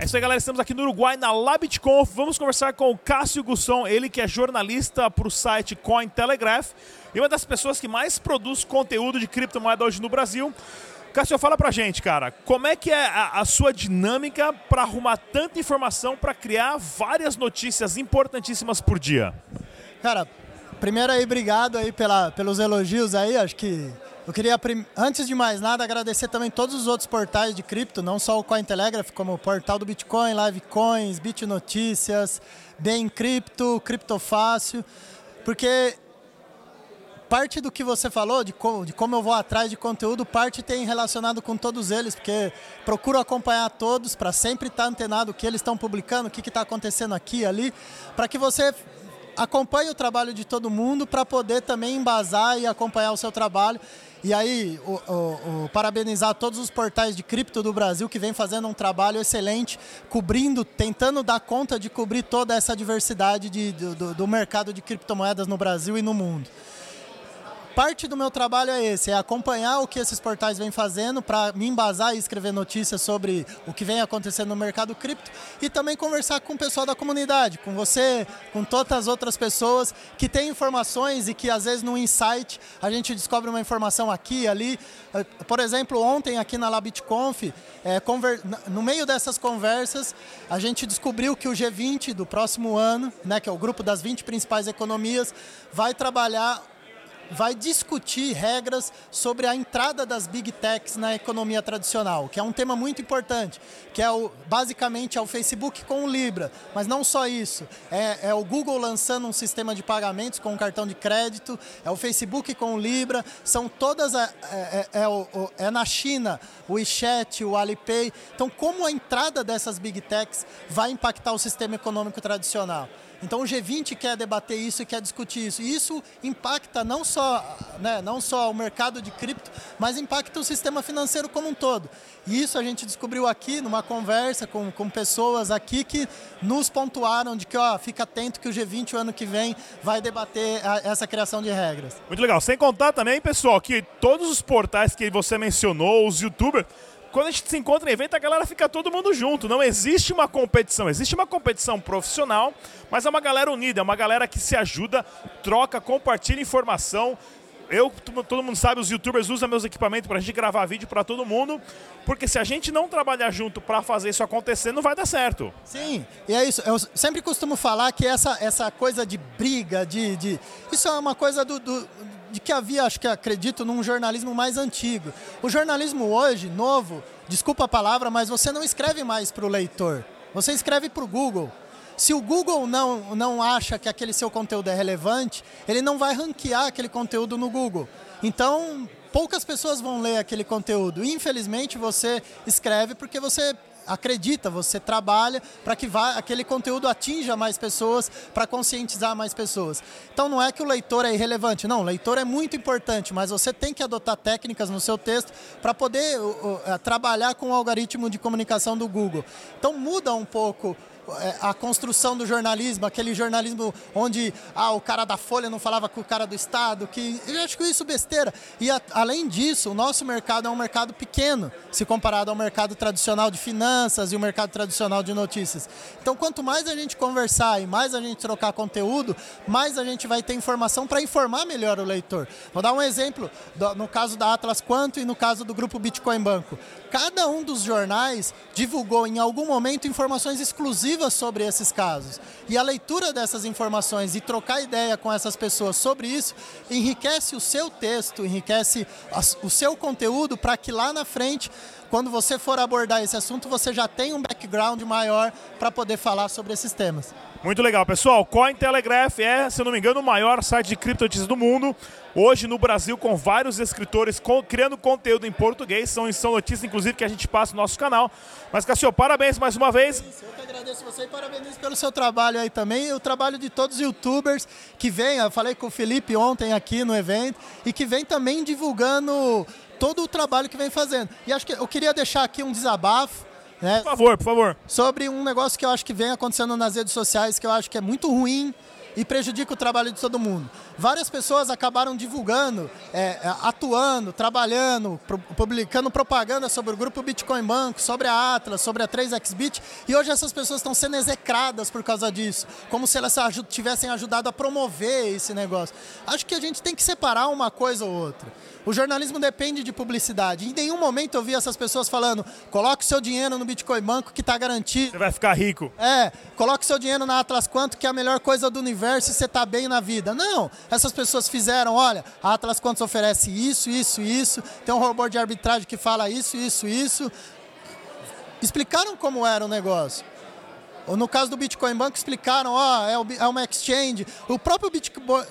É isso aí, galera. Estamos aqui no Uruguai, na LabitConf. Vamos conversar com o Cássio Gusson, ele que é jornalista para o site Cointelegraph e uma das pessoas que mais produz conteúdo de criptomoeda hoje no Brasil. Cássio, fala pra gente, cara, como é que é a, a sua dinâmica para arrumar tanta informação para criar várias notícias importantíssimas por dia? Cara, primeiro aí, obrigado aí pela, pelos elogios aí, acho que eu queria, antes de mais nada, agradecer também todos os outros portais de cripto, não só o Cointelegraph, como o portal do Bitcoin, Livecoins, BitNotícias, Bem Cripto, Criptofácil, porque parte do que você falou, de como, de como eu vou atrás de conteúdo, parte tem relacionado com todos eles, porque procuro acompanhar todos para sempre estar antenado o que eles estão publicando, o que está acontecendo aqui ali, para que você acompanhe o trabalho de todo mundo para poder também embasar e acompanhar o seu trabalho. E aí, o, o, o, parabenizar todos os portais de cripto do Brasil que vem fazendo um trabalho excelente, cobrindo, tentando dar conta de cobrir toda essa diversidade de, do, do mercado de criptomoedas no Brasil e no mundo parte do meu trabalho é esse, é acompanhar o que esses portais vêm fazendo para me embasar e escrever notícias sobre o que vem acontecendo no mercado cripto e também conversar com o pessoal da comunidade, com você, com todas as outras pessoas que têm informações e que às vezes no insight a gente descobre uma informação aqui ali. Eh, por exemplo, ontem aqui na LabitConf, é, no meio dessas conversas, a gente descobriu que o G20 do próximo ano, né, que é o grupo das 20 principais economias, vai trabalhar vai discutir regras sobre a entrada das big techs na economia tradicional, que é um tema muito importante, que é o, basicamente é o Facebook com o Libra, mas não só isso, é, é o Google lançando um sistema de pagamentos com um cartão de crédito, é o Facebook com o Libra, são todas a, é, é, é, é na China o WeChat, o Alipay, então como a entrada dessas big techs vai impactar o sistema econômico tradicional? Então o G20 quer debater isso e quer discutir isso. E isso impacta não só, né, não só o mercado de cripto, mas impacta o sistema financeiro como um todo. E isso a gente descobriu aqui numa conversa com, com pessoas aqui que nos pontuaram de que ó, fica atento que o G20 o ano que vem vai debater a, essa criação de regras. Muito legal. Sem contar também, pessoal, que todos os portais que você mencionou, os youtubers, quando a gente se encontra em evento, a galera fica todo mundo junto. Não existe uma competição. Existe uma competição profissional, mas é uma galera unida, é uma galera que se ajuda, troca, compartilha informação. Eu, todo mundo sabe, os youtubers usam meus equipamentos para a gente gravar vídeo para todo mundo, porque se a gente não trabalhar junto para fazer isso acontecer, não vai dar certo. Sim, e é isso. Eu sempre costumo falar que essa, essa coisa de briga, de, de isso é uma coisa do, do de que havia, acho que acredito, num jornalismo mais antigo. O jornalismo hoje, novo, desculpa a palavra, mas você não escreve mais para o leitor. Você escreve para o Google. Se o Google não, não acha que aquele seu conteúdo é relevante, ele não vai ranquear aquele conteúdo no Google. Então, poucas pessoas vão ler aquele conteúdo. Infelizmente, você escreve porque você acredita, você trabalha para que vá, aquele conteúdo atinja mais pessoas, para conscientizar mais pessoas. Então não é que o leitor é irrelevante, não, o leitor é muito importante, mas você tem que adotar técnicas no seu texto para poder uh, uh, trabalhar com o algoritmo de comunicação do Google. Então muda um pouco a construção do jornalismo, aquele jornalismo onde ah, o cara da Folha não falava com o cara do Estado, que eu acho que isso é besteira. E a, além disso, o nosso mercado é um mercado pequeno, se comparado ao mercado tradicional de finanças e o mercado tradicional de notícias. Então, quanto mais a gente conversar e mais a gente trocar conteúdo, mais a gente vai ter informação para informar melhor o leitor. Vou dar um exemplo do, no caso da Atlas Quanto e no caso do grupo Bitcoin Banco. Cada um dos jornais divulgou em algum momento informações exclusivas sobre esses casos. E a leitura dessas informações e trocar ideia com essas pessoas sobre isso enriquece o seu texto, enriquece o seu conteúdo para que lá na frente quando você for abordar esse assunto, você já tem um background maior para poder falar sobre esses temas. Muito legal, pessoal. Cointelegraph é, se não me engano, o maior site de criptonotícias do mundo. Hoje no Brasil, com vários escritores com, criando conteúdo em português. São, são notícias, inclusive, que a gente passa no nosso canal. Mas, Cassio, parabéns mais uma vez. Eu que agradeço você e parabenizo pelo seu trabalho aí também. O trabalho de todos os youtubers que vêm. Eu falei com o Felipe ontem aqui no evento. E que vem também divulgando todo o trabalho que vem fazendo. E acho que eu queria deixar aqui um desabafo Né? Por favor, por favor. Sobre um negócio que eu acho que vem acontecendo nas redes sociais, que eu acho que é muito ruim e prejudica o trabalho de todo mundo. Várias pessoas acabaram divulgando, é, é atuando, trabalhando, pro, publicando propaganda sobre o grupo Bitcoin Banco, sobre a Atlas, sobre a 3xBit, e hoje essas pessoas estão sendo execradas por causa disso, como se elas tivessem ajudado a promover esse negócio. Acho que a gente tem que separar uma coisa ou outra. O jornalismo depende de publicidade. Em nenhum momento eu vi essas pessoas falando: coloque seu dinheiro no Bitcoin Banco que está garantido. Você vai ficar rico. É, coloque seu dinheiro na Atlas Quanto que é a melhor coisa do universo e você está bem na vida. Não, essas pessoas fizeram: olha, a Atlas Quantos oferece isso, isso, isso. Tem um robô de arbitragem que fala isso, isso, isso. Explicaram como era o negócio. No caso do Bitcoin Bank, explicaram, ó, oh, é uma exchange. O próprio Bitcoin.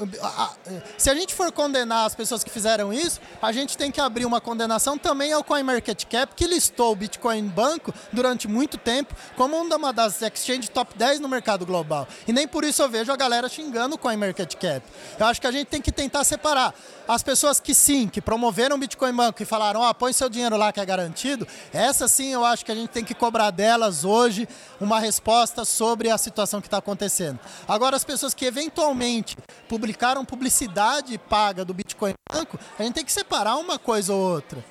Se a gente for condenar as pessoas que fizeram isso, a gente tem que abrir uma condenação também ao CoinMarketCap, que listou o Bitcoin Banco durante muito tempo como uma das exchanges top 10 no mercado global. E nem por isso eu vejo a galera xingando o CoinMarketCap. Eu acho que a gente tem que tentar separar as pessoas que sim, que promoveram o Bitcoin Banco e falaram, ó, oh, põe seu dinheiro lá que é garantido, essas sim eu acho que a gente tem que cobrar delas hoje uma resposta sobre a situação que está acontecendo. Agora, as pessoas que eventualmente publicaram publicidade paga do Bitcoin Banco, a gente tem que separar uma coisa ou outra.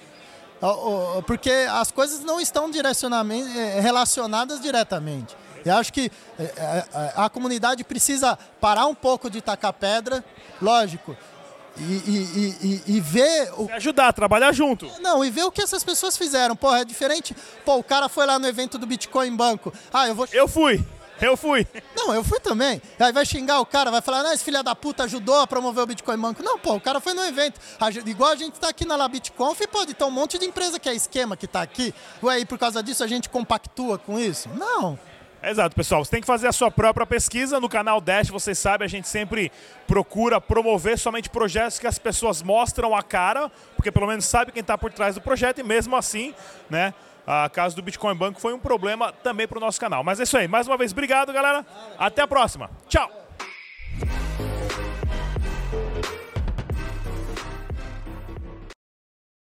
Porque as coisas não estão eh, relacionadas diretamente. Eu acho que eh, eh, a comunidade precisa parar um pouco de tacar pedra, lógico, e, e, e, e, ver. O... Ajudar, trabalhar junto. Não, e ver o que essas pessoas fizeram. Porra, é diferente. Pô, o cara foi lá no evento do Bitcoin Banco. Ah, eu vou. Eu fui. Eu fui. Não, eu fui também. Aí vai xingar o cara, vai falar, não, esse filho da puta ajudou a promover o Bitcoin Banco. Não, pô, o cara foi no evento. Igual a gente tá aqui na LabitConf, pode ter um monte de empresa que é esquema que tá aqui. Ué, e por causa disso a gente compactua com isso? Não. Exato, pessoal. Você tem que fazer a sua própria pesquisa. No canal Dash, vocês sabem, a gente sempre procura promover somente projetos que as pessoas mostram a cara, porque pelo menos sabe quem está por trás do projeto, e mesmo assim, né? A caso do Bitcoin Banco foi um problema também para o nosso canal. Mas é isso aí. Mais uma vez, obrigado, galera. Até a próxima. Tchau.